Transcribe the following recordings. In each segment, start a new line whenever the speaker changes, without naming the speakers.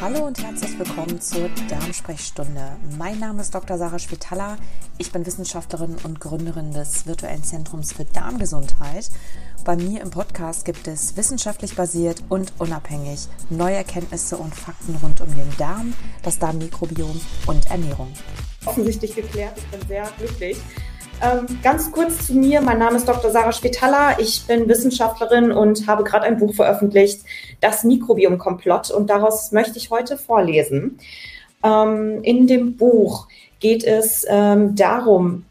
Hallo und herzlich willkommen zur Darmsprechstunde. Mein Name ist Dr. Sarah Spitalla. Ich bin Wissenschaftlerin und Gründerin des virtuellen Zentrums für Darmgesundheit. Bei mir im Podcast gibt es wissenschaftlich basiert und unabhängig neue Erkenntnisse und Fakten rund um den Darm, das Darmmikrobiom und Ernährung.
Offensichtlich geklärt. Ich bin sehr glücklich. Ähm, ganz kurz zu mir. Mein Name ist Dr. Sarah Spitalla. Ich bin Wissenschaftlerin und habe gerade ein Buch veröffentlicht, Das Mikrobiom-Komplott. Und daraus möchte ich heute vorlesen. Ähm, in dem Buch geht es ähm, darum,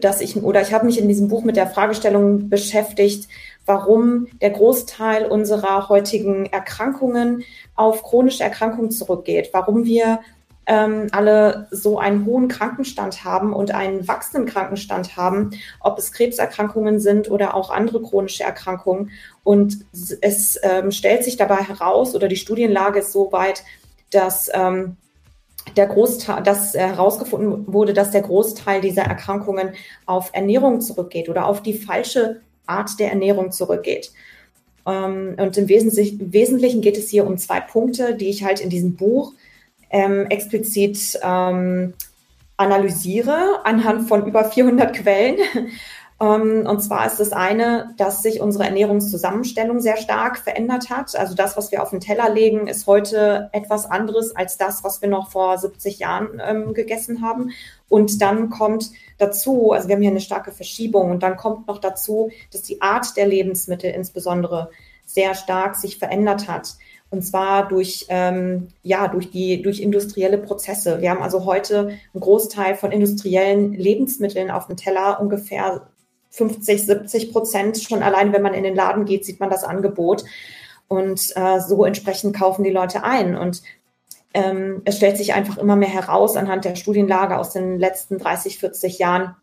dass ich, oder ich habe mich in diesem Buch mit der Fragestellung beschäftigt, warum der Großteil unserer heutigen Erkrankungen auf chronische Erkrankungen zurückgeht, warum wir ähm, alle so einen hohen Krankenstand haben und einen wachsenden Krankenstand haben, ob es Krebserkrankungen sind oder auch andere chronische Erkrankungen. Und es ähm, stellt sich dabei heraus, oder die Studienlage ist so weit, dass ähm, der Großteil, dass herausgefunden wurde, dass der Großteil dieser Erkrankungen auf Ernährung zurückgeht oder auf die falsche Art der Ernährung zurückgeht. Ähm, und im Wesentlichen geht es hier um zwei Punkte, die ich halt in diesem Buch ähm, explizit ähm, analysiere anhand von über 400 Quellen. ähm, und zwar ist das eine, dass sich unsere Ernährungszusammenstellung sehr stark verändert hat. Also das, was wir auf den Teller legen, ist heute etwas anderes als das, was wir noch vor 70 Jahren ähm, gegessen haben. Und dann kommt dazu, also wir haben hier eine starke Verschiebung und dann kommt noch dazu, dass die Art der Lebensmittel insbesondere sehr stark sich verändert hat. Und zwar durch, ähm, ja, durch die, durch industrielle Prozesse. Wir haben also heute einen Großteil von industriellen Lebensmitteln auf dem Teller, ungefähr 50, 70 Prozent. Schon allein, wenn man in den Laden geht, sieht man das Angebot. Und äh, so entsprechend kaufen die Leute ein. Und ähm, es stellt sich einfach immer mehr heraus anhand der Studienlage aus den letzten 30, 40 Jahren,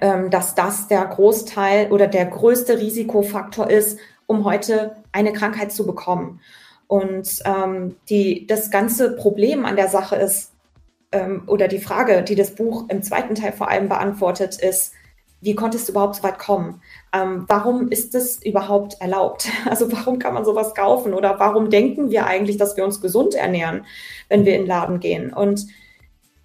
ähm, dass das der Großteil oder der größte Risikofaktor ist, um heute eine Krankheit zu bekommen. Und ähm, die, das ganze Problem an der Sache ist, ähm, oder die Frage, die das Buch im zweiten Teil vor allem beantwortet, ist, wie konnte es überhaupt so weit kommen? Ähm, warum ist es überhaupt erlaubt? Also warum kann man sowas kaufen? Oder warum denken wir eigentlich, dass wir uns gesund ernähren, wenn wir in den Laden gehen? Und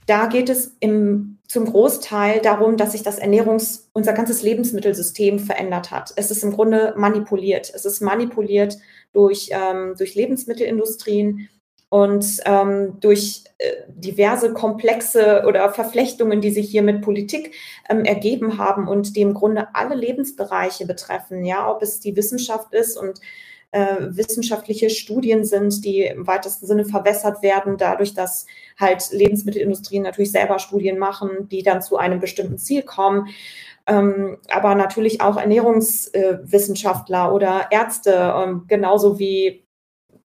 da geht es im, zum Großteil darum, dass sich das Ernährungs-, unser ganzes Lebensmittelsystem verändert hat. Es ist im Grunde manipuliert. Es ist manipuliert durch, ähm, durch Lebensmittelindustrien und ähm, durch äh, diverse komplexe oder Verflechtungen, die sich hier mit Politik ähm, ergeben haben und die im Grunde alle Lebensbereiche betreffen. Ja, ob es die Wissenschaft ist und äh, wissenschaftliche Studien sind, die im weitesten Sinne verwässert werden, dadurch, dass halt Lebensmittelindustrien natürlich selber Studien machen, die dann zu einem bestimmten Ziel kommen ähm, aber natürlich auch Ernährungswissenschaftler oder Ärzte, ähm, genauso wie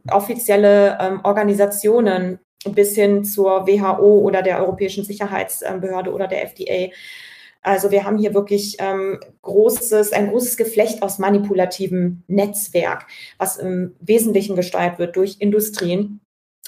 offizielle ähm, Organisationen bis hin zur WHO oder der Europäischen Sicherheitsbehörde oder der FDA. Also wir haben hier wirklich ähm, großes, ein großes Geflecht aus manipulativem Netzwerk, was im Wesentlichen gesteuert wird durch Industrien,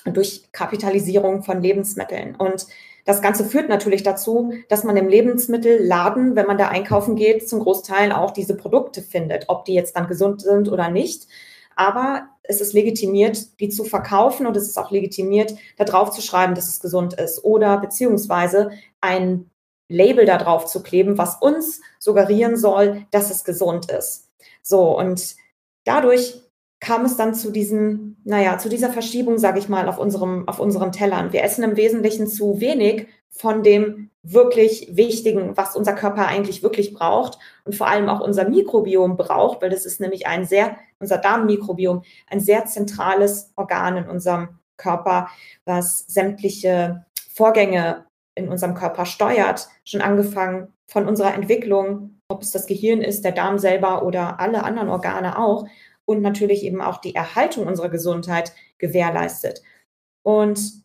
durch Kapitalisierung von Lebensmitteln. Und das Ganze führt natürlich dazu, dass man im Lebensmittelladen, wenn man da einkaufen geht, zum Großteil auch diese Produkte findet, ob die jetzt dann gesund sind oder nicht. Aber es ist legitimiert, die zu verkaufen und es ist auch legitimiert, da drauf zu schreiben, dass es gesund ist oder beziehungsweise ein Label da drauf zu kleben, was uns suggerieren soll, dass es gesund ist. So, und dadurch kam es dann zu diesem, naja, zu dieser Verschiebung, sage ich mal, auf unserem, auf unseren Tellern. Wir essen im Wesentlichen zu wenig von dem wirklich Wichtigen, was unser Körper eigentlich wirklich braucht und vor allem auch unser Mikrobiom braucht, weil das ist nämlich ein sehr, unser Darmmikrobiom, ein sehr zentrales Organ in unserem Körper, was sämtliche Vorgänge in unserem Körper steuert, schon angefangen von unserer Entwicklung, ob es das Gehirn ist, der Darm selber oder alle anderen Organe auch und natürlich eben auch die Erhaltung unserer Gesundheit gewährleistet. Und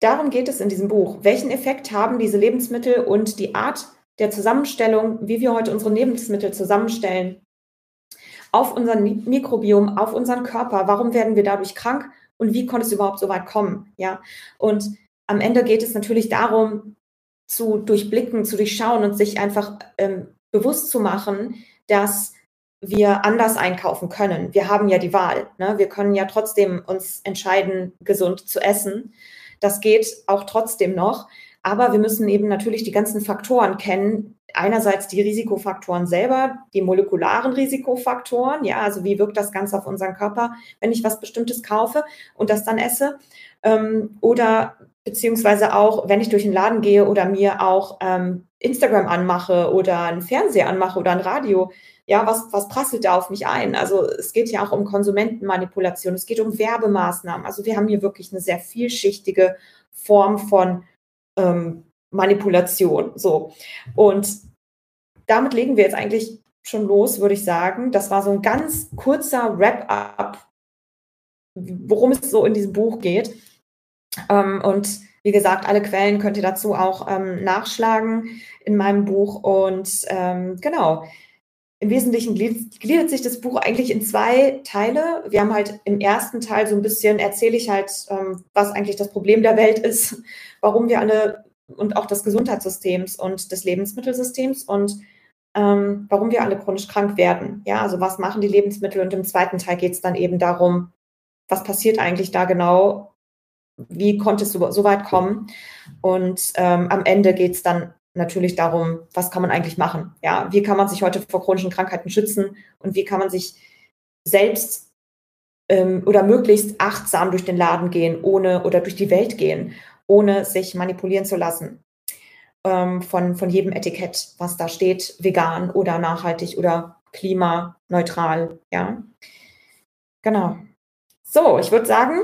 darum geht es in diesem Buch. Welchen Effekt haben diese Lebensmittel und die Art der Zusammenstellung, wie wir heute unsere Lebensmittel zusammenstellen, auf unser Mikrobiom, auf unseren Körper? Warum werden wir dadurch krank? Und wie konnte es überhaupt so weit kommen? Ja, und am Ende geht es natürlich darum, zu durchblicken, zu durchschauen und sich einfach ähm, bewusst zu machen, dass wir anders einkaufen können. Wir haben ja die Wahl. Ne? Wir können ja trotzdem uns entscheiden, gesund zu essen. Das geht auch trotzdem noch. Aber wir müssen eben natürlich die ganzen Faktoren kennen. Einerseits die Risikofaktoren selber, die molekularen Risikofaktoren. Ja, also wie wirkt das Ganze auf unseren Körper, wenn ich was Bestimmtes kaufe und das dann esse? Ähm, oder beziehungsweise auch, wenn ich durch den Laden gehe oder mir auch ähm, Instagram anmache oder einen Fernseher anmache oder ein Radio, ja, was, was prasselt da auf mich ein? Also es geht ja auch um Konsumentenmanipulation, es geht um Werbemaßnahmen. Also wir haben hier wirklich eine sehr vielschichtige Form von ähm, Manipulation. So. Und damit legen wir jetzt eigentlich schon los, würde ich sagen. Das war so ein ganz kurzer Wrap-up, worum es so in diesem Buch geht. Ähm, und wie gesagt, alle Quellen könnt ihr dazu auch ähm, nachschlagen in meinem Buch. Und ähm, genau, im Wesentlichen gliedert sich das Buch eigentlich in zwei Teile. Wir haben halt im ersten Teil so ein bisschen, erzähle ich halt, ähm, was eigentlich das Problem der Welt ist, warum wir alle und auch des Gesundheitssystems und des Lebensmittelsystems und ähm, warum wir alle chronisch krank werden. Ja, also was machen die Lebensmittel? Und im zweiten Teil geht es dann eben darum, was passiert eigentlich da genau wie konnte es so, so weit kommen? Und ähm, am Ende geht es dann natürlich darum, was kann man eigentlich machen? Ja, wie kann man sich heute vor chronischen Krankheiten schützen und wie kann man sich selbst ähm, oder möglichst achtsam durch den Laden gehen, ohne oder durch die Welt gehen, ohne sich manipulieren zu lassen ähm, von, von jedem Etikett, was da steht, vegan oder nachhaltig oder klimaneutral. Ja, genau. So, ich würde sagen,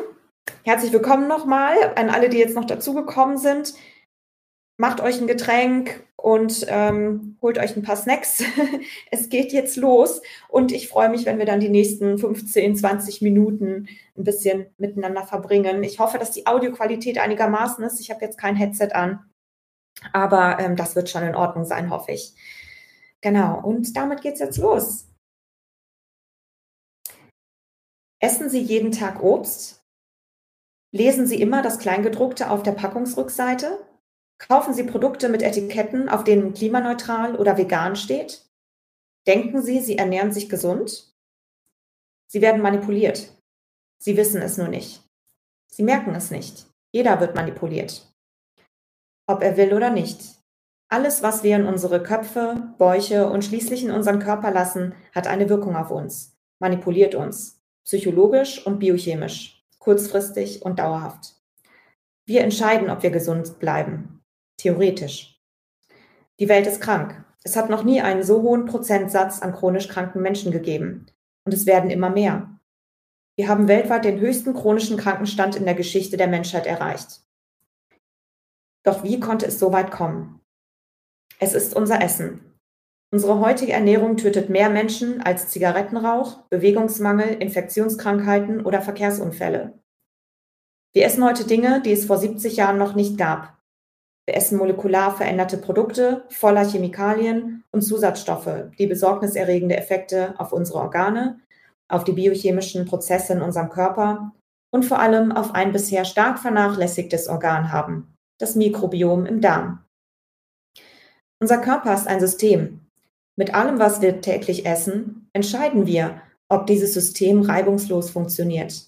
Herzlich willkommen nochmal an alle, die jetzt noch dazugekommen sind. Macht euch ein Getränk und ähm, holt euch ein paar Snacks. es geht jetzt los und ich freue mich, wenn wir dann die nächsten 15, 20 Minuten ein bisschen miteinander verbringen. Ich hoffe, dass die Audioqualität einigermaßen ist. Ich habe jetzt kein Headset an, aber ähm, das wird schon in Ordnung sein, hoffe ich. Genau, und damit geht es jetzt los. Essen Sie jeden Tag Obst? Lesen Sie immer das Kleingedruckte auf der Packungsrückseite? Kaufen Sie Produkte mit Etiketten, auf denen klimaneutral oder vegan steht? Denken Sie, Sie ernähren sich gesund? Sie werden manipuliert. Sie wissen es nur nicht. Sie merken es nicht. Jeder wird manipuliert. Ob er will oder nicht. Alles, was wir in unsere Köpfe, Bäuche und schließlich in unseren Körper lassen, hat eine Wirkung auf uns, manipuliert uns, psychologisch und biochemisch kurzfristig und dauerhaft. Wir entscheiden, ob wir gesund bleiben. Theoretisch. Die Welt ist krank. Es hat noch nie einen so hohen Prozentsatz an chronisch kranken Menschen gegeben. Und es werden immer mehr. Wir haben weltweit den höchsten chronischen Krankenstand in der Geschichte der Menschheit erreicht. Doch wie konnte es so weit kommen? Es ist unser Essen. Unsere heutige Ernährung tötet mehr Menschen als Zigarettenrauch, Bewegungsmangel, Infektionskrankheiten oder Verkehrsunfälle. Wir essen heute Dinge, die es vor 70 Jahren noch nicht gab. Wir essen molekular veränderte Produkte voller Chemikalien und Zusatzstoffe, die besorgniserregende Effekte auf unsere Organe, auf die biochemischen Prozesse in unserem Körper und vor allem auf ein bisher stark vernachlässigtes Organ haben, das Mikrobiom im Darm. Unser Körper ist ein System, mit allem, was wir täglich essen, entscheiden wir, ob dieses System reibungslos funktioniert,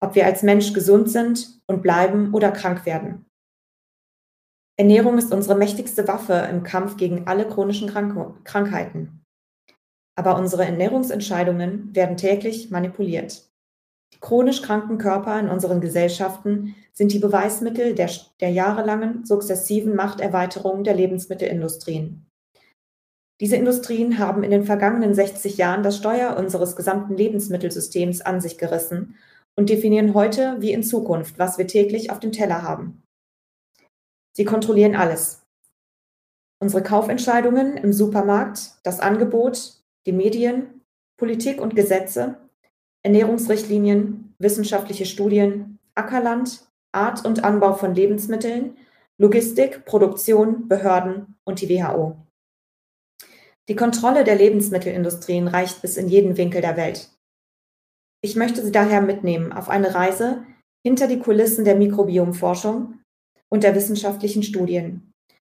ob wir als Mensch gesund sind und bleiben oder krank werden. Ernährung ist unsere mächtigste Waffe im Kampf gegen alle chronischen Krank Krankheiten. Aber unsere Ernährungsentscheidungen werden täglich manipuliert. Die chronisch kranken Körper in unseren Gesellschaften sind die Beweismittel der, der jahrelangen sukzessiven Machterweiterung der Lebensmittelindustrien. Diese Industrien haben in den vergangenen 60 Jahren das Steuer unseres gesamten Lebensmittelsystems an sich gerissen und definieren heute wie in Zukunft, was wir täglich auf dem Teller haben. Sie kontrollieren alles. Unsere Kaufentscheidungen im Supermarkt, das Angebot, die Medien, Politik und Gesetze, Ernährungsrichtlinien, wissenschaftliche Studien, Ackerland, Art und Anbau von Lebensmitteln, Logistik, Produktion, Behörden und die WHO. Die Kontrolle der Lebensmittelindustrien reicht bis in jeden Winkel der Welt. Ich möchte Sie daher mitnehmen auf eine Reise hinter die Kulissen der Mikrobiomforschung und der wissenschaftlichen Studien,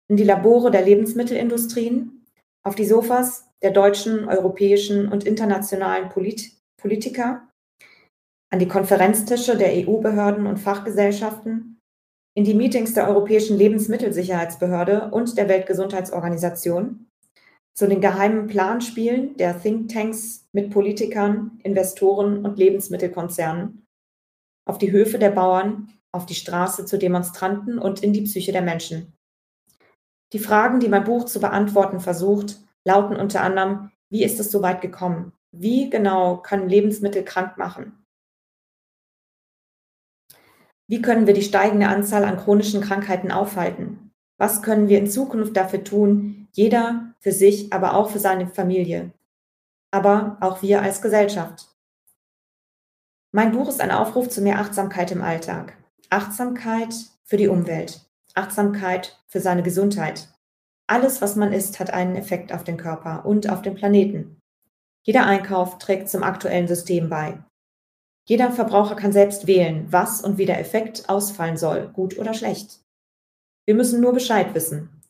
in die Labore der Lebensmittelindustrien, auf die Sofas der deutschen, europäischen und internationalen Polit Politiker, an die Konferenztische der EU-Behörden und Fachgesellschaften, in die Meetings der Europäischen Lebensmittelsicherheitsbehörde und der Weltgesundheitsorganisation, zu den geheimen Planspielen der Thinktanks mit Politikern, Investoren und Lebensmittelkonzernen, auf die Höfe der Bauern, auf die Straße zu Demonstranten und in die Psyche der Menschen. Die Fragen, die mein Buch zu beantworten versucht, lauten unter anderem, wie ist es so weit gekommen? Wie genau können Lebensmittel krank machen? Wie können wir die steigende Anzahl an chronischen Krankheiten aufhalten? Was können wir in Zukunft dafür tun, jeder für sich, aber auch für seine Familie, aber auch wir als Gesellschaft? Mein Buch ist ein Aufruf zu mehr Achtsamkeit im Alltag. Achtsamkeit für die Umwelt, Achtsamkeit für seine Gesundheit. Alles, was man isst, hat einen Effekt auf den Körper und auf den Planeten. Jeder Einkauf trägt zum aktuellen System bei. Jeder Verbraucher kann selbst wählen, was und wie der Effekt ausfallen soll, gut oder schlecht. Wir müssen nur Bescheid wissen.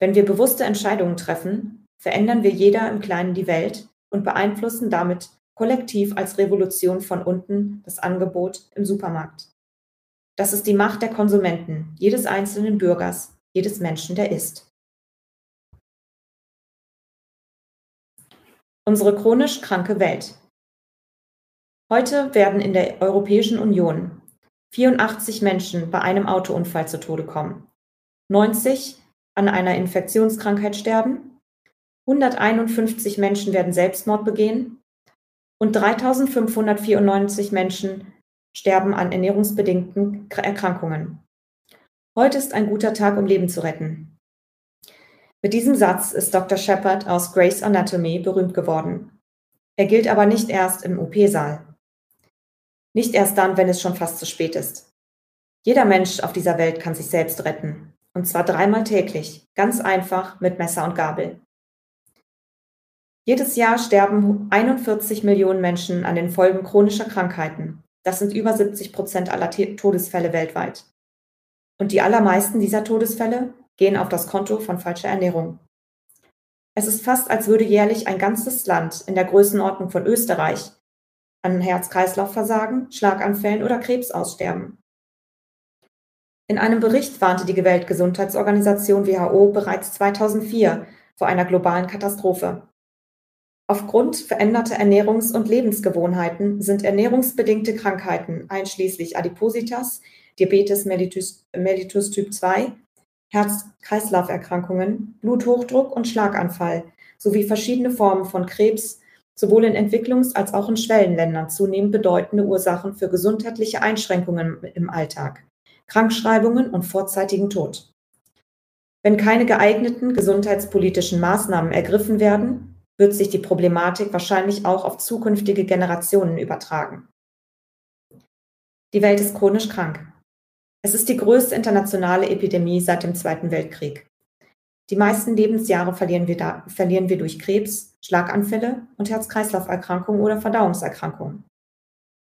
Wenn wir bewusste Entscheidungen treffen, verändern wir jeder im Kleinen die Welt und beeinflussen damit kollektiv als Revolution von unten das Angebot im Supermarkt. Das ist die Macht der Konsumenten, jedes einzelnen Bürgers, jedes Menschen, der isst. Unsere chronisch kranke Welt. Heute werden in der Europäischen Union 84 Menschen bei einem Autounfall zu Tode kommen, 90 an einer Infektionskrankheit sterben, 151 Menschen werden Selbstmord begehen und 3594 Menschen sterben an ernährungsbedingten Erkrankungen. Heute ist ein guter Tag, um Leben zu retten. Mit diesem Satz ist Dr. Shepard aus Grace Anatomy berühmt geworden. Er gilt aber nicht erst im OP-Saal. Nicht erst dann, wenn es schon fast zu spät ist. Jeder Mensch auf dieser Welt kann sich selbst retten. Und zwar dreimal täglich, ganz einfach mit Messer und Gabel. Jedes Jahr sterben 41 Millionen Menschen an den Folgen chronischer Krankheiten. Das sind über 70 Prozent aller Todesfälle weltweit. Und die allermeisten dieser Todesfälle gehen auf das Konto von falscher Ernährung. Es ist fast, als würde jährlich ein ganzes Land in der Größenordnung von Österreich an Herz-Kreislauf-Versagen, Schlaganfällen oder Krebs aussterben. In einem Bericht warnte die Weltgesundheitsorganisation WHO bereits 2004 vor einer globalen Katastrophe. Aufgrund veränderter Ernährungs- und Lebensgewohnheiten sind ernährungsbedingte Krankheiten einschließlich Adipositas, Diabetes mellitus, mellitus Typ 2, Herz-Kreislauf-Erkrankungen, Bluthochdruck und Schlaganfall sowie verschiedene Formen von Krebs, sowohl in Entwicklungs- als auch in Schwellenländern zunehmend bedeutende Ursachen für gesundheitliche Einschränkungen im Alltag, Krankschreibungen und vorzeitigen Tod. Wenn keine geeigneten gesundheitspolitischen Maßnahmen ergriffen werden, wird sich die Problematik wahrscheinlich auch auf zukünftige Generationen übertragen. Die Welt ist chronisch krank. Es ist die größte internationale Epidemie seit dem Zweiten Weltkrieg. Die meisten Lebensjahre verlieren wir, da, verlieren wir durch Krebs, Schlaganfälle und Herz-Kreislauf-Erkrankungen oder Verdauungserkrankungen.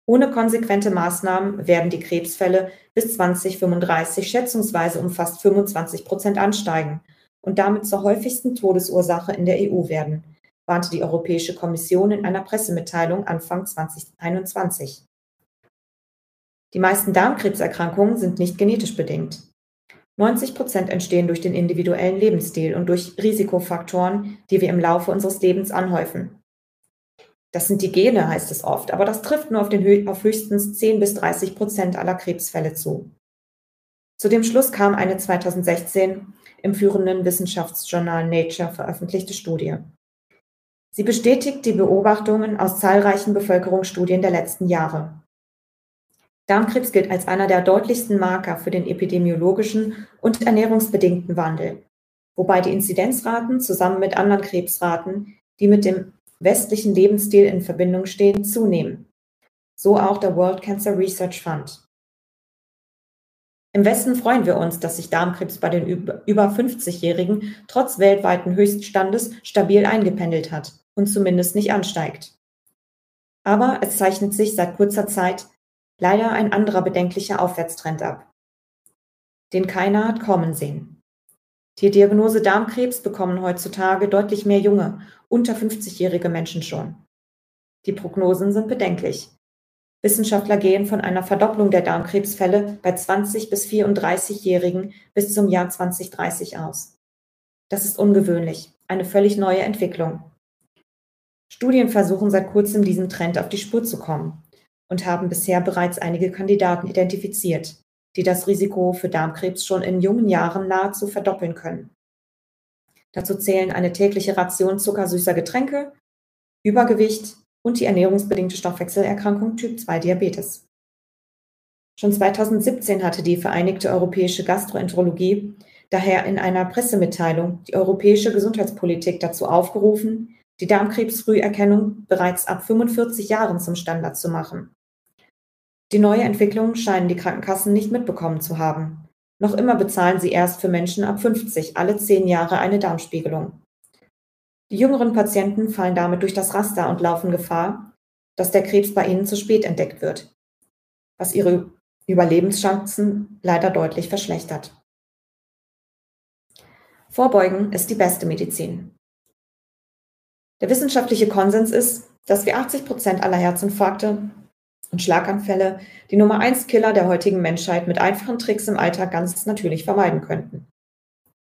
Ohne konsequente Maßnahmen werden die Krebsfälle bis 2035 schätzungsweise um fast 25 Prozent ansteigen und damit zur häufigsten Todesursache in der EU werden, warnte die Europäische Kommission in einer Pressemitteilung Anfang 2021. Die meisten Darmkrebserkrankungen sind nicht genetisch bedingt. 90 Prozent entstehen durch den individuellen Lebensstil und durch Risikofaktoren, die wir im Laufe unseres Lebens anhäufen. Das sind die Gene, heißt es oft, aber das trifft nur auf, den, auf höchstens 10 bis 30 Prozent aller Krebsfälle zu. Zu dem Schluss kam eine 2016 im führenden Wissenschaftsjournal Nature veröffentlichte Studie. Sie bestätigt die Beobachtungen aus zahlreichen Bevölkerungsstudien der letzten Jahre. Darmkrebs gilt als einer der deutlichsten Marker für den epidemiologischen und ernährungsbedingten Wandel, wobei die Inzidenzraten zusammen mit anderen Krebsraten, die mit dem westlichen Lebensstil in Verbindung stehen, zunehmen. So auch der World Cancer Research Fund. Im Westen freuen wir uns, dass sich Darmkrebs bei den über 50-Jährigen trotz weltweiten Höchststandes stabil eingependelt hat und zumindest nicht ansteigt. Aber es zeichnet sich seit kurzer Zeit leider ein anderer bedenklicher Aufwärtstrend ab, den keiner hat kommen sehen. Die Diagnose Darmkrebs bekommen heutzutage deutlich mehr junge, unter 50-jährige Menschen schon. Die Prognosen sind bedenklich. Wissenschaftler gehen von einer Verdopplung der Darmkrebsfälle bei 20 bis 34-Jährigen bis zum Jahr 2030 aus. Das ist ungewöhnlich, eine völlig neue Entwicklung. Studien versuchen seit kurzem diesem Trend auf die Spur zu kommen und haben bisher bereits einige Kandidaten identifiziert, die das Risiko für Darmkrebs schon in jungen Jahren nahezu verdoppeln können. Dazu zählen eine tägliche Ration zuckersüßer Getränke, Übergewicht und die ernährungsbedingte Stoffwechselerkrankung Typ 2 Diabetes. Schon 2017 hatte die Vereinigte Europäische Gastroenterologie daher in einer Pressemitteilung die europäische Gesundheitspolitik dazu aufgerufen, die Darmkrebsfrüherkennung bereits ab 45 Jahren zum Standard zu machen. Die neue Entwicklung scheinen die Krankenkassen nicht mitbekommen zu haben. Noch immer bezahlen sie erst für Menschen ab 50 alle zehn Jahre eine Darmspiegelung. Die jüngeren Patienten fallen damit durch das Raster und laufen Gefahr, dass der Krebs bei ihnen zu spät entdeckt wird, was ihre Überlebenschancen leider deutlich verschlechtert. Vorbeugen ist die beste Medizin. Der wissenschaftliche Konsens ist, dass wir 80 Prozent aller Herzinfarkte und Schlaganfälle, die Nummer 1 Killer der heutigen Menschheit, mit einfachen Tricks im Alltag ganz natürlich vermeiden könnten.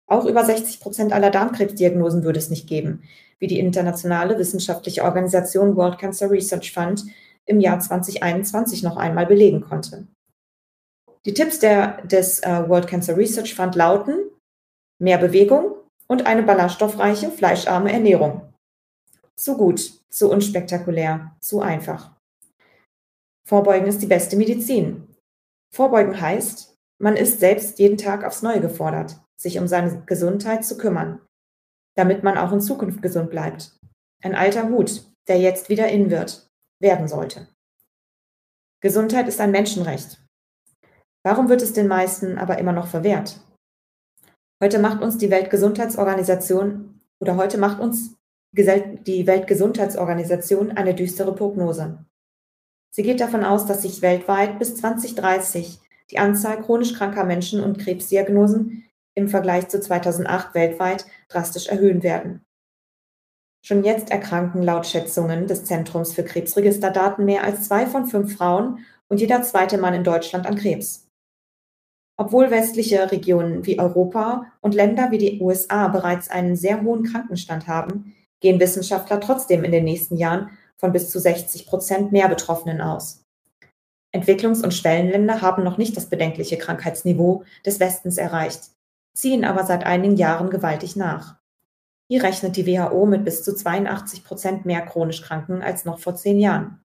Auch über 60 Prozent aller Darmkrebsdiagnosen würde es nicht geben, wie die internationale wissenschaftliche Organisation World Cancer Research Fund im Jahr 2021 noch einmal belegen konnte. Die Tipps der, des äh, World Cancer Research Fund lauten mehr Bewegung und eine ballaststoffreiche, fleischarme Ernährung. Zu gut, zu unspektakulär, zu einfach. Vorbeugen ist die beste Medizin. Vorbeugen heißt, man ist selbst jeden Tag aufs Neue gefordert, sich um seine Gesundheit zu kümmern, damit man auch in Zukunft gesund bleibt. Ein alter Hut, der jetzt wieder in wird, werden sollte. Gesundheit ist ein Menschenrecht. Warum wird es den meisten aber immer noch verwehrt? Heute macht uns die Weltgesundheitsorganisation oder heute macht uns die Weltgesundheitsorganisation eine düstere Prognose. Sie geht davon aus, dass sich weltweit bis 2030 die Anzahl chronisch kranker Menschen und Krebsdiagnosen im Vergleich zu 2008 weltweit drastisch erhöhen werden. Schon jetzt erkranken laut Schätzungen des Zentrums für Krebsregisterdaten mehr als zwei von fünf Frauen und jeder zweite Mann in Deutschland an Krebs. Obwohl westliche Regionen wie Europa und Länder wie die USA bereits einen sehr hohen Krankenstand haben, gehen Wissenschaftler trotzdem in den nächsten Jahren von bis zu 60 Prozent mehr Betroffenen aus. Entwicklungs- und Schwellenländer haben noch nicht das bedenkliche Krankheitsniveau des Westens erreicht, ziehen aber seit einigen Jahren gewaltig nach. Hier rechnet die WHO mit bis zu 82 Prozent mehr chronisch Kranken als noch vor zehn Jahren.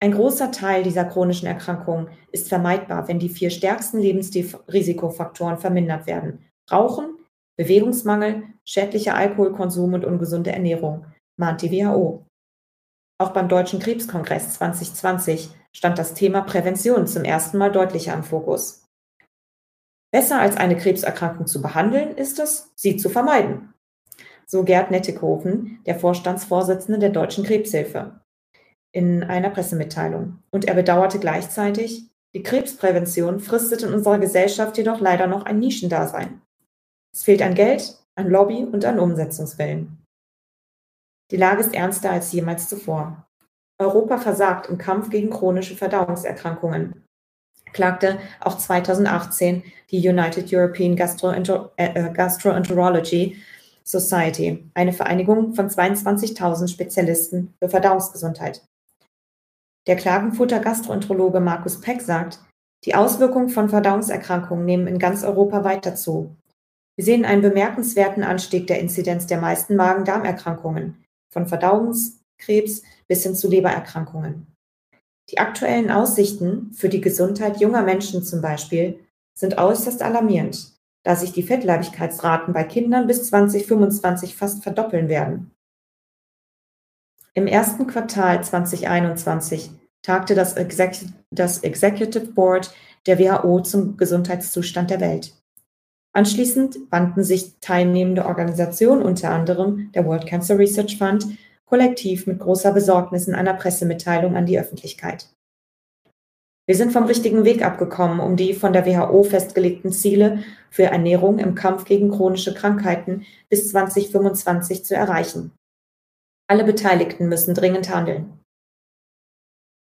Ein großer Teil dieser chronischen Erkrankungen ist vermeidbar, wenn die vier stärksten Lebensrisikofaktoren vermindert werden. Rauchen, Bewegungsmangel, schädlicher Alkoholkonsum und ungesunde Ernährung, mahnt die WHO. Auch beim Deutschen Krebskongress 2020 stand das Thema Prävention zum ersten Mal deutlicher im Fokus. Besser als eine Krebserkrankung zu behandeln, ist es, sie zu vermeiden. So Gerd Nettighofen, der Vorstandsvorsitzende der Deutschen Krebshilfe, in einer Pressemitteilung. Und er bedauerte gleichzeitig, die Krebsprävention fristet in unserer Gesellschaft jedoch leider noch ein Nischendasein. Es fehlt an Geld, an Lobby und an Umsetzungswillen. Die Lage ist ernster als jemals zuvor. Europa versagt im Kampf gegen chronische Verdauungserkrankungen, klagte auch 2018 die United European äh, äh, Gastroenterology Society, eine Vereinigung von 22.000 Spezialisten für Verdauungsgesundheit. Der Klagenfurter Gastroenterologe Markus Peck sagt, die Auswirkungen von Verdauungserkrankungen nehmen in ganz Europa weiter zu. Wir sehen einen bemerkenswerten Anstieg der Inzidenz der meisten Magen-Darm-Erkrankungen, von Verdauungskrebs bis hin zu Lebererkrankungen. Die aktuellen Aussichten für die Gesundheit junger Menschen zum Beispiel sind äußerst alarmierend, da sich die Fettleibigkeitsraten bei Kindern bis 2025 fast verdoppeln werden. Im ersten Quartal 2021 tagte das, Execu das Executive Board der WHO zum Gesundheitszustand der Welt. Anschließend wandten sich teilnehmende Organisationen, unter anderem der World Cancer Research Fund, kollektiv mit großer Besorgnis in einer Pressemitteilung an die Öffentlichkeit. Wir sind vom richtigen Weg abgekommen, um die von der WHO festgelegten Ziele für Ernährung im Kampf gegen chronische Krankheiten bis 2025 zu erreichen. Alle Beteiligten müssen dringend handeln.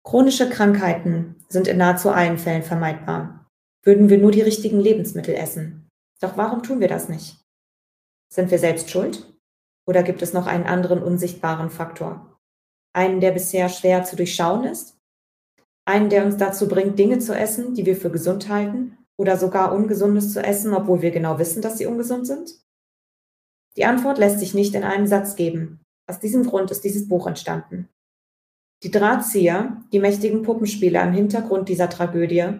Chronische Krankheiten sind in nahezu allen Fällen vermeidbar, würden wir nur die richtigen Lebensmittel essen. Doch warum tun wir das nicht? Sind wir selbst schuld? Oder gibt es noch einen anderen unsichtbaren Faktor? Einen, der bisher schwer zu durchschauen ist? Einen, der uns dazu bringt, Dinge zu essen, die wir für gesund halten? Oder sogar Ungesundes zu essen, obwohl wir genau wissen, dass sie ungesund sind? Die Antwort lässt sich nicht in einem Satz geben. Aus diesem Grund ist dieses Buch entstanden. Die Drahtzieher, die mächtigen Puppenspieler im Hintergrund dieser Tragödie,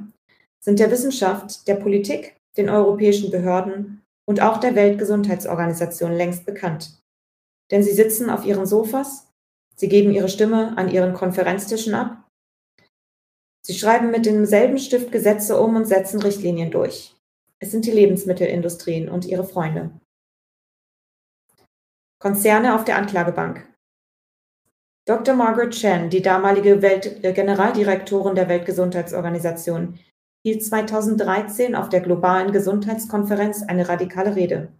sind der Wissenschaft, der Politik, den europäischen Behörden und auch der Weltgesundheitsorganisation längst bekannt. Denn sie sitzen auf ihren Sofas, sie geben ihre Stimme an ihren Konferenztischen ab, sie schreiben mit demselben Stift Gesetze um und setzen Richtlinien durch. Es sind die Lebensmittelindustrien und ihre Freunde. Konzerne auf der Anklagebank. Dr. Margaret Chan, die damalige Welt äh, Generaldirektorin der Weltgesundheitsorganisation, hielt 2013 auf der globalen Gesundheitskonferenz eine radikale Rede.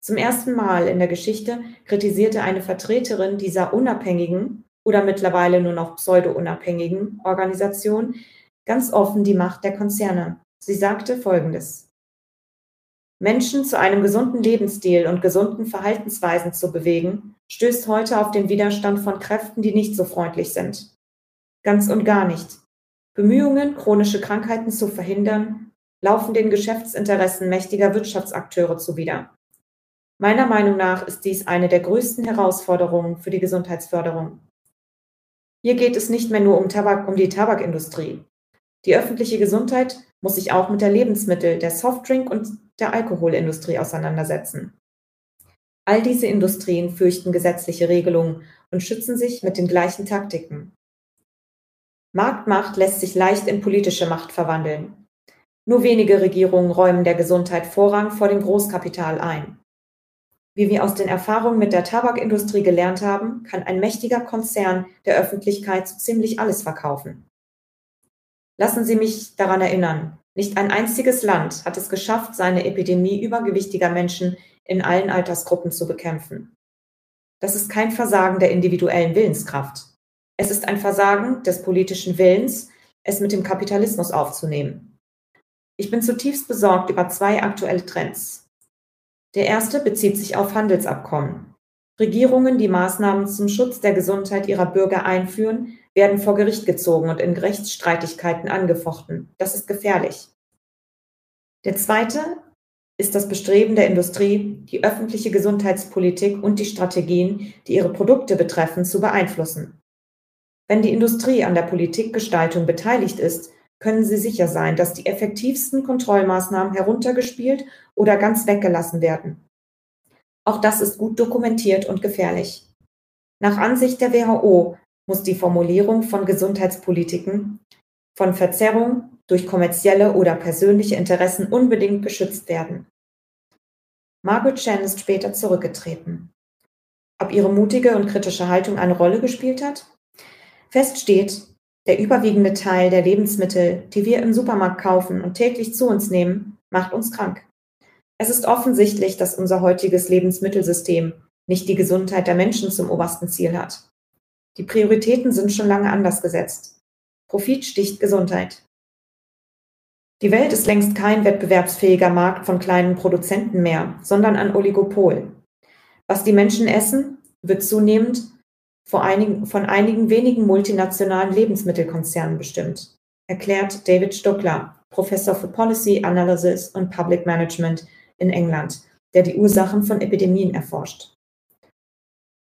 Zum ersten Mal in der Geschichte kritisierte eine Vertreterin dieser unabhängigen oder mittlerweile nur noch pseudo-unabhängigen Organisation ganz offen die Macht der Konzerne. Sie sagte Folgendes. Menschen zu einem gesunden Lebensstil und gesunden Verhaltensweisen zu bewegen, stößt heute auf den Widerstand von Kräften, die nicht so freundlich sind. Ganz und gar nicht. Bemühungen, chronische Krankheiten zu verhindern, laufen den Geschäftsinteressen mächtiger Wirtschaftsakteure zuwider. Meiner Meinung nach ist dies eine der größten Herausforderungen für die Gesundheitsförderung. Hier geht es nicht mehr nur um, Tabak, um die Tabakindustrie. Die öffentliche Gesundheit muss sich auch mit der Lebensmittel-, der Softdrink- und der Alkoholindustrie auseinandersetzen. All diese Industrien fürchten gesetzliche Regelungen und schützen sich mit den gleichen Taktiken. Marktmacht lässt sich leicht in politische Macht verwandeln. Nur wenige Regierungen räumen der Gesundheit Vorrang vor dem Großkapital ein. Wie wir aus den Erfahrungen mit der Tabakindustrie gelernt haben, kann ein mächtiger Konzern der Öffentlichkeit so ziemlich alles verkaufen. Lassen Sie mich daran erinnern, nicht ein einziges Land hat es geschafft, seine Epidemie übergewichtiger Menschen in allen Altersgruppen zu bekämpfen. Das ist kein Versagen der individuellen Willenskraft. Es ist ein Versagen des politischen Willens, es mit dem Kapitalismus aufzunehmen. Ich bin zutiefst besorgt über zwei aktuelle Trends. Der erste bezieht sich auf Handelsabkommen. Regierungen, die Maßnahmen zum Schutz der Gesundheit ihrer Bürger einführen, werden vor Gericht gezogen und in Rechtsstreitigkeiten angefochten. Das ist gefährlich. Der zweite ist das Bestreben der Industrie, die öffentliche Gesundheitspolitik und die Strategien, die ihre Produkte betreffen, zu beeinflussen. Wenn die Industrie an der Politikgestaltung beteiligt ist, können Sie sicher sein, dass die effektivsten Kontrollmaßnahmen heruntergespielt oder ganz weggelassen werden. Auch das ist gut dokumentiert und gefährlich. Nach Ansicht der WHO muss die Formulierung von Gesundheitspolitiken von Verzerrung durch kommerzielle oder persönliche Interessen unbedingt geschützt werden. Margaret Chan ist später zurückgetreten. Ob ihre mutige und kritische Haltung eine Rolle gespielt hat? Fest steht, der überwiegende Teil der Lebensmittel, die wir im Supermarkt kaufen und täglich zu uns nehmen, macht uns krank. Es ist offensichtlich, dass unser heutiges Lebensmittelsystem nicht die Gesundheit der Menschen zum obersten Ziel hat. Die Prioritäten sind schon lange anders gesetzt. Profit sticht Gesundheit. Die Welt ist längst kein wettbewerbsfähiger Markt von kleinen Produzenten mehr, sondern ein Oligopol. Was die Menschen essen, wird zunehmend einigen, von einigen wenigen multinationalen Lebensmittelkonzernen bestimmt, erklärt David Stuckler, Professor für Policy Analysis und Public Management in England, der die Ursachen von Epidemien erforscht.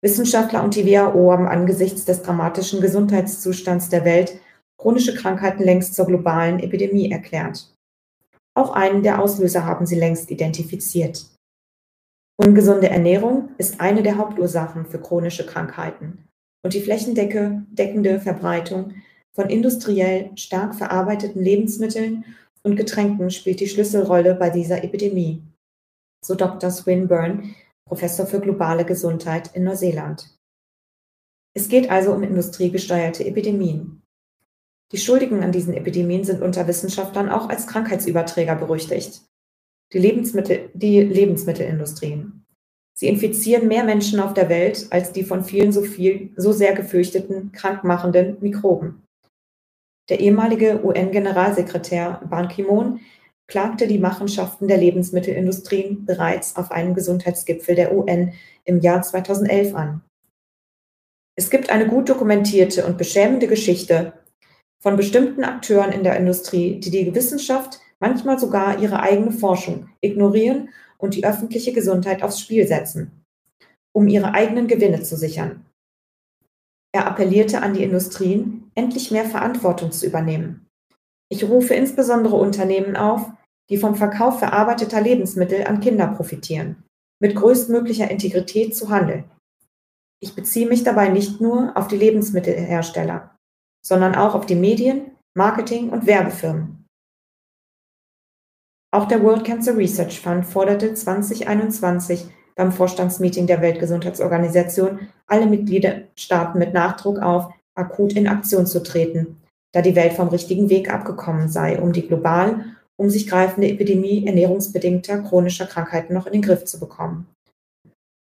Wissenschaftler und die WHO haben angesichts des dramatischen Gesundheitszustands der Welt chronische Krankheiten längst zur globalen Epidemie erklärt. Auch einen der Auslöser haben sie längst identifiziert. Ungesunde Ernährung ist eine der Hauptursachen für chronische Krankheiten und die flächendeckende Verbreitung von industriell stark verarbeiteten Lebensmitteln und Getränken spielt die Schlüsselrolle bei dieser Epidemie, so Dr. Swinburne, Professor für globale Gesundheit in Neuseeland. Es geht also um industriegesteuerte Epidemien. Die Schuldigen an diesen Epidemien sind unter Wissenschaftlern auch als Krankheitsüberträger berüchtigt. Die, Lebensmittel, die Lebensmittelindustrien. Sie infizieren mehr Menschen auf der Welt als die von vielen so viel, so sehr gefürchteten, krankmachenden Mikroben. Der ehemalige UN-Generalsekretär Ban Ki-moon klagte die Machenschaften der Lebensmittelindustrien bereits auf einem Gesundheitsgipfel der UN im Jahr 2011 an. Es gibt eine gut dokumentierte und beschämende Geschichte von bestimmten Akteuren in der Industrie, die die Wissenschaft, manchmal sogar ihre eigene Forschung ignorieren und die öffentliche Gesundheit aufs Spiel setzen, um ihre eigenen Gewinne zu sichern. Er appellierte an die Industrien, endlich mehr Verantwortung zu übernehmen. Ich rufe insbesondere Unternehmen auf, die vom Verkauf verarbeiteter Lebensmittel an Kinder profitieren, mit größtmöglicher Integrität zu handeln. Ich beziehe mich dabei nicht nur auf die Lebensmittelhersteller, sondern auch auf die Medien, Marketing und Werbefirmen. Auch der World Cancer Research Fund forderte 2021 beim Vorstandsmeeting der Weltgesundheitsorganisation alle Mitgliedstaaten mit Nachdruck auf, akut in Aktion zu treten, da die Welt vom richtigen Weg abgekommen sei, um die global um sich greifende Epidemie ernährungsbedingter chronischer Krankheiten noch in den Griff zu bekommen.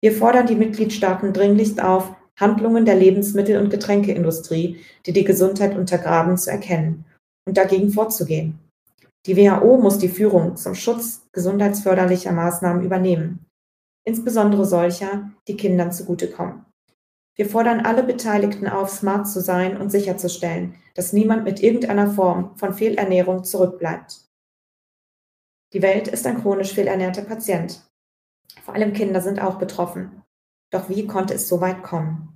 Wir fordern die Mitgliedstaaten dringlichst auf, Handlungen der Lebensmittel- und Getränkeindustrie, die die Gesundheit untergraben, zu erkennen und dagegen vorzugehen. Die WHO muss die Führung zum Schutz gesundheitsförderlicher Maßnahmen übernehmen, insbesondere solcher, die Kindern zugutekommen. Wir fordern alle Beteiligten auf, smart zu sein und sicherzustellen, dass niemand mit irgendeiner Form von Fehlernährung zurückbleibt. Die Welt ist ein chronisch fehlernährter Patient. Vor allem Kinder sind auch betroffen. Doch wie konnte es so weit kommen?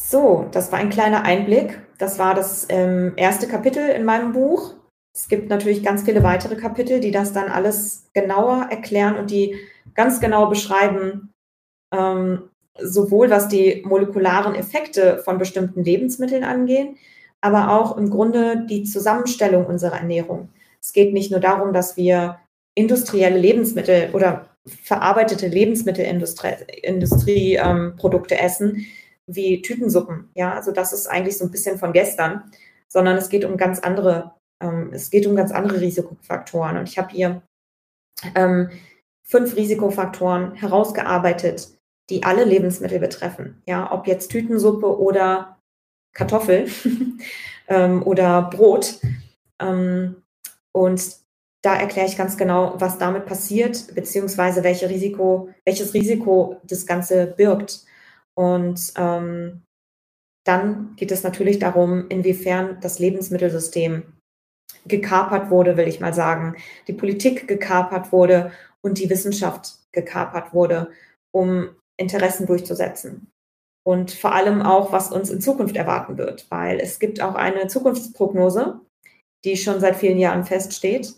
So, das war ein kleiner Einblick. Das war das ähm, erste Kapitel in meinem Buch. Es gibt natürlich ganz viele weitere Kapitel, die das dann alles genauer erklären und die ganz genau beschreiben, ähm, sowohl was die molekularen Effekte von bestimmten Lebensmitteln angehen, aber auch im Grunde die Zusammenstellung unserer Ernährung. Es geht nicht nur darum, dass wir industrielle Lebensmittel oder verarbeitete Lebensmittelindustrieprodukte ähm, essen, wie Tütensuppen. Ja, also das ist eigentlich so ein bisschen von gestern, sondern es geht um ganz andere, ähm, es geht um ganz andere Risikofaktoren. Und ich habe hier ähm, fünf Risikofaktoren herausgearbeitet, die alle Lebensmittel betreffen. Ja, ob jetzt Tütensuppe oder Kartoffel ähm, oder Brot. Ähm, und da erkläre ich ganz genau, was damit passiert, beziehungsweise welche Risiko, welches Risiko das Ganze birgt. Und ähm, dann geht es natürlich darum, inwiefern das Lebensmittelsystem gekapert wurde, will ich mal sagen, die Politik gekapert wurde und die Wissenschaft gekapert wurde, um Interessen durchzusetzen und vor allem auch, was uns in Zukunft erwarten wird, weil es gibt auch eine Zukunftsprognose, die schon seit vielen Jahren feststeht.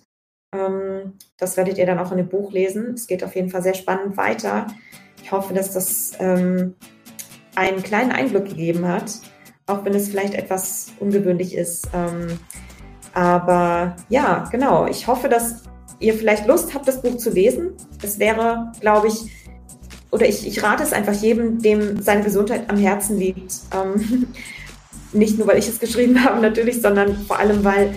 Ähm, das werdet ihr dann auch in dem Buch lesen. Es geht auf jeden Fall sehr spannend weiter. Ich hoffe, dass das ähm, einen kleinen Einblick gegeben hat, auch wenn es vielleicht etwas ungewöhnlich ist. Ähm, aber ja, genau. Ich hoffe, dass ihr vielleicht Lust habt, das Buch zu lesen. Es wäre, glaube ich, oder ich, ich rate es einfach jedem, dem seine Gesundheit am Herzen liegt. Ähm, nicht nur, weil ich es geschrieben habe natürlich, sondern vor allem, weil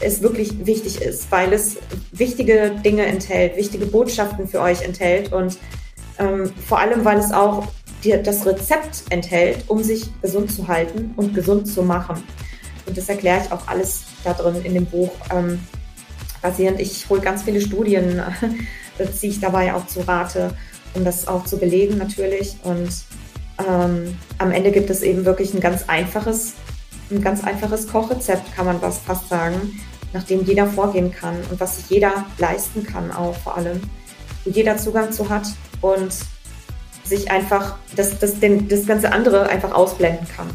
es wirklich wichtig ist, weil es wichtige Dinge enthält, wichtige Botschaften für euch enthält und ähm, vor allem, weil es auch dir das Rezept enthält, um sich gesund zu halten und gesund zu machen. Und das erkläre ich auch alles da drin in dem Buch. Ähm, basierend, ich hole ganz viele Studien, das ziehe ich dabei auch zu Rate um das auch zu belegen natürlich. Und ähm, am Ende gibt es eben wirklich ein ganz einfaches, ein ganz einfaches Kochrezept, kann man das fast sagen, nach dem jeder vorgehen kann und was sich jeder leisten kann auch vor allem, wo jeder Zugang zu hat und sich einfach das, das, den, das ganze andere einfach ausblenden kann.